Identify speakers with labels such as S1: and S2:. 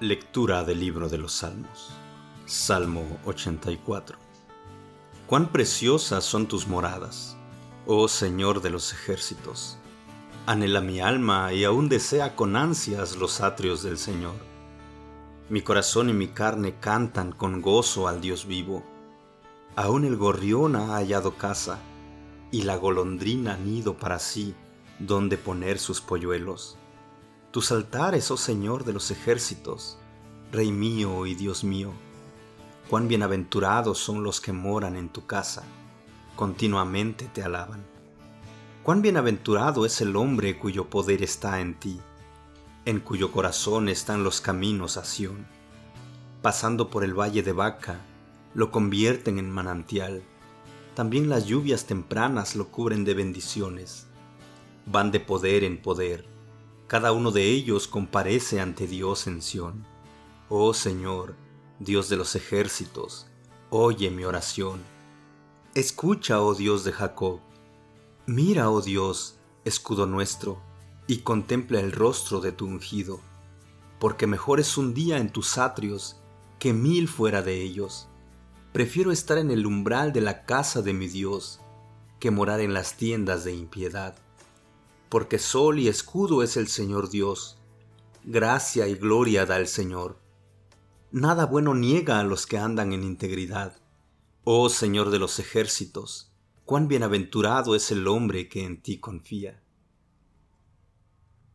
S1: Lectura del libro de los Salmos. Salmo 84. Cuán preciosas son tus moradas, oh Señor de los ejércitos. Anhela mi alma y aún desea con ansias los atrios del Señor. Mi corazón y mi carne cantan con gozo al Dios vivo. Aún el gorrión ha hallado casa y la golondrina nido para sí, donde poner sus polluelos tus altares, oh Señor de los ejércitos, Rey mío y Dios mío. Cuán bienaventurados son los que moran en tu casa, continuamente te alaban. Cuán bienaventurado es el hombre cuyo poder está en ti, en cuyo corazón están los caminos a Sión. Pasando por el valle de Baca, lo convierten en manantial. También las lluvias tempranas lo cubren de bendiciones. Van de poder en poder cada uno de ellos comparece ante Dios en Sión. Oh Señor, Dios de los ejércitos, oye mi oración. Escucha, oh Dios de Jacob. Mira, oh Dios, escudo nuestro, y contempla el rostro de tu ungido, porque mejor es un día en tus atrios que mil fuera de ellos. Prefiero estar en el umbral de la casa de mi Dios que morar en las tiendas de impiedad porque sol y escudo es el Señor Dios. Gracia y gloria da el Señor. Nada bueno niega a los que andan en integridad. Oh Señor de los ejércitos, cuán bienaventurado es el hombre que en ti confía.